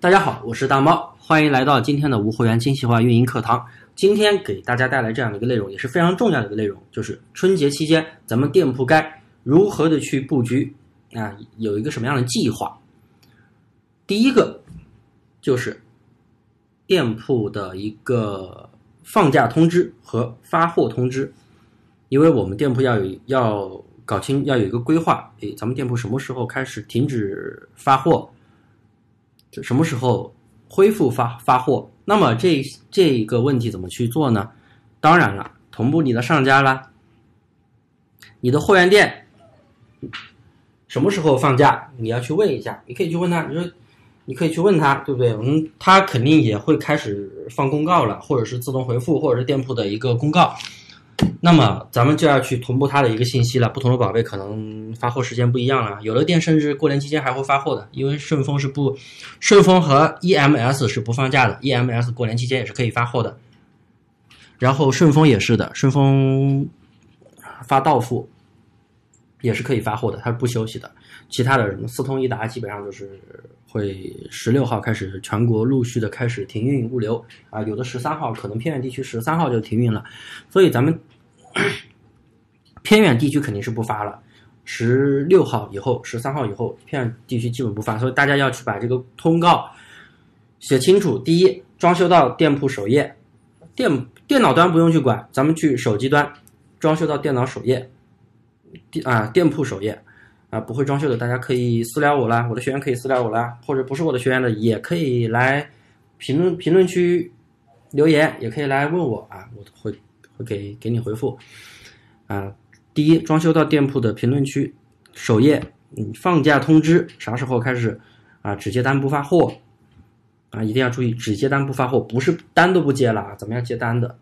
大家好，我是大猫，欢迎来到今天的无货源精细化运营课堂。今天给大家带来这样的一个内容，也是非常重要的一个内容，就是春节期间咱们店铺该如何的去布局啊，有一个什么样的计划？第一个就是店铺的一个放假通知和发货通知，因为我们店铺要有要搞清要有一个规划，诶，咱们店铺什么时候开始停止发货？什么时候恢复发发货？那么这这一个问题怎么去做呢？当然了，同步你的上家啦，你的货源店什么时候放假？你要去问一下，你可以去问他，你说你可以去问他，对不对？嗯，他肯定也会开始放公告了，或者是自动回复，或者是店铺的一个公告。那么咱们就要去同步它的一个信息了。不同的宝贝可能发货时间不一样了，有的店甚至过年期间还会发货的，因为顺丰是不，顺丰和 EMS 是不放假的，EMS 过年期间也是可以发货的。然后顺丰也是的，顺丰发到付也是可以发货的，它是不休息的。其他的什么四通一达基本上都是会十六号开始全国陆续的开始停运物流啊，有的十三号可能偏远地区十三号就停运了，所以咱们。偏远地区肯定是不发了，十六号以后、十三号以后，偏远地区基本不发，所以大家要去把这个通告写清楚。第一，装修到店铺首页，电电脑端不用去管，咱们去手机端装修到电脑首页，店啊店铺首页啊不会装修的，大家可以私聊我啦，我的学员可以私聊我啦，或者不是我的学员的也可以来评论评论区留言，也可以来问我啊，我会。给给你回复，啊，第一，装修到店铺的评论区首页，嗯，放假通知啥时候开始啊？只接单不发货，啊，一定要注意，只接单不发货，不是单都不接了啊，怎么样接单的？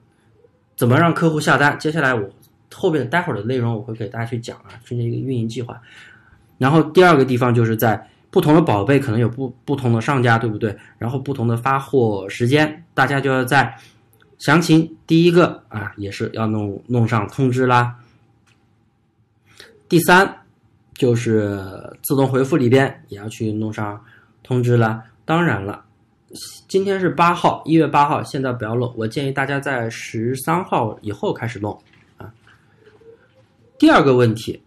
怎么让客户下单？接下来我后面待会儿的内容我会给大家去讲啊，春节一个运营计划。然后第二个地方就是在不同的宝贝可能有不不同的上家，对不对？然后不同的发货时间，大家就要在。详情第一个啊，也是要弄弄上通知啦。第三就是自动回复里边也要去弄上通知啦。当然了，今天是八号，一月八号，现在不要弄，我建议大家在十三号以后开始弄啊。第二个问题，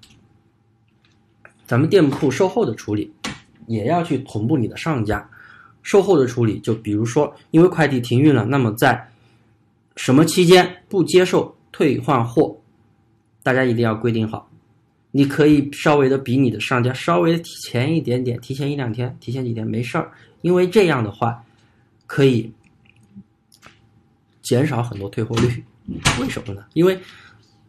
咱们店铺售后的处理也要去同步你的上家售后的处理，就比如说因为快递停运了，那么在什么期间不接受退换货？大家一定要规定好。你可以稍微的比你的上家稍微提前一点点，提前一两天，提前几天没事儿，因为这样的话可以减少很多退货率。为什么呢？因为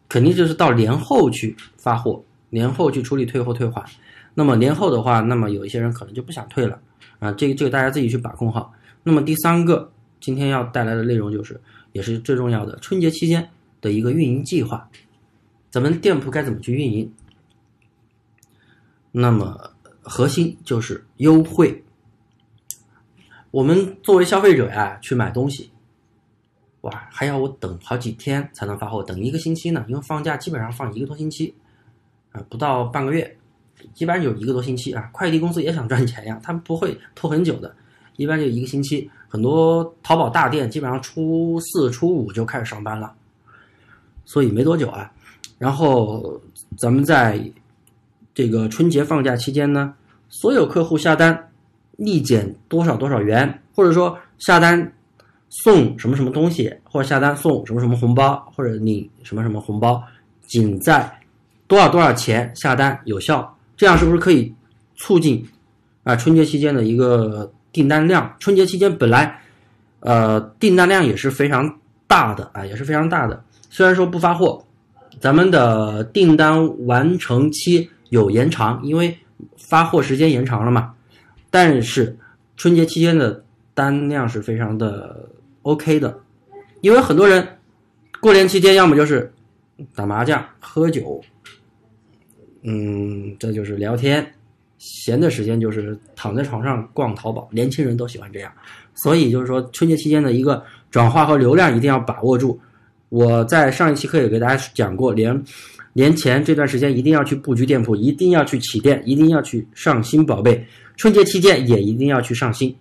肯定就是到年后去发货，年后去处理退货退款。那么年后的话，那么有一些人可能就不想退了啊。这个这个大家自己去把控好。那么第三个，今天要带来的内容就是。也是最重要的春节期间的一个运营计划，咱们店铺该怎么去运营？那么核心就是优惠。我们作为消费者呀，去买东西，哇，还要我等好几天才能发货，等一个星期呢？因为放假基本上放一个多星期，啊，不到半个月，一般有一个多星期啊。快递公司也想赚钱呀，他们不会拖很久的。一般就一个星期，很多淘宝大店基本上初四、初五就开始上班了，所以没多久啊。然后咱们在这个春节放假期间呢，所有客户下单立减多少多少元，或者说下单送什么什么东西，或者下单送什么什么红包，或者领什么什么红包，仅在多少多少钱下单有效，这样是不是可以促进啊春节期间的一个？订单量，春节期间本来，呃，订单量也是非常大的啊，也是非常大的。虽然说不发货，咱们的订单完成期有延长，因为发货时间延长了嘛。但是春节期间的单量是非常的 OK 的，因为很多人过年期间要么就是打麻将、喝酒，嗯，这就是聊天。闲的时间就是躺在床上逛淘宝，年轻人都喜欢这样，所以就是说春节期间的一个转化和流量一定要把握住。我在上一期课也给大家讲过，年年前这段时间一定要去布局店铺，一定要去起店，一定要去上新宝贝。春节期间也一定要去上新。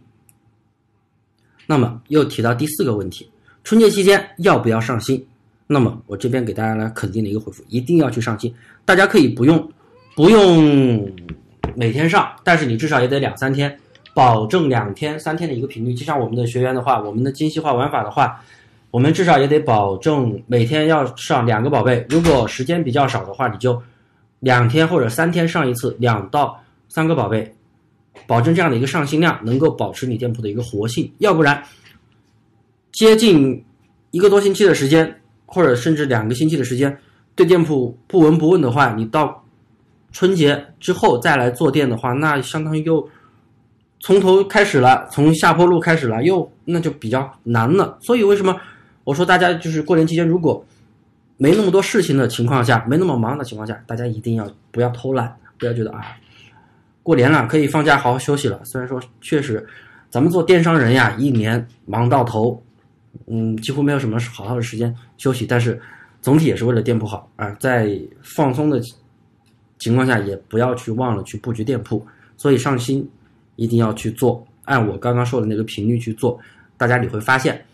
那么又提到第四个问题，春节期间要不要上新？那么我这边给大家来肯定的一个回复，一定要去上新。大家可以不用不用每天上，但是你至少也得两三天，保证两天三天的一个频率。就像我们的学员的话，我们的精细化玩法的话，我们至少也得保证每天要上两个宝贝。如果时间比较少的话，你就两天或者三天上一次，两到三个宝贝。保证这样的一个上新量，能够保持你店铺的一个活性，要不然接近一个多星期的时间，或者甚至两个星期的时间，对店铺不闻不问的话，你到春节之后再来做店的话，那相当于又从头开始了，从下坡路开始了，又那就比较难了。所以为什么我说大家就是过年期间如果没那么多事情的情况下，没那么忙的情况下，大家一定要不要偷懒，不要觉得啊。过年了，可以放假好好休息了。虽然说确实，咱们做电商人呀，一年忙到头，嗯，几乎没有什么好好的时间休息。但是总体也是为了店铺好啊，在放松的情况下，也不要去忘了去布局店铺。所以上新一定要去做，按我刚刚说的那个频率去做，大家你会发现，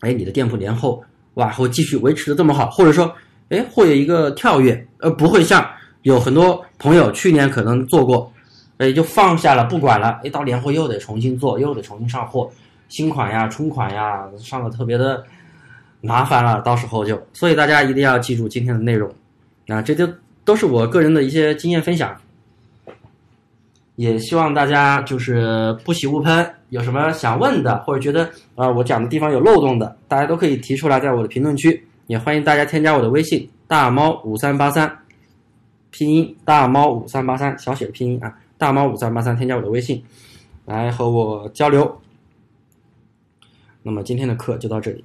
哎，你的店铺年后哇会继续维持的这么好，或者说，哎，会有一个跳跃，而不会像。有很多朋友去年可能做过，哎，就放下了不管了，一到年后又得重新做，又得重新上货，新款呀、春款呀，上的特别的麻烦了。到时候就，所以大家一定要记住今天的内容，啊，这就都是我个人的一些经验分享，也希望大家就是不喜勿喷，有什么想问的，或者觉得啊我讲的地方有漏洞的，大家都可以提出来，在我的评论区，也欢迎大家添加我的微信大猫五三八三。拼音大猫五三八三小写的拼音啊，大猫五三八三，添加我的微信，来和我交流。那么今天的课就到这里。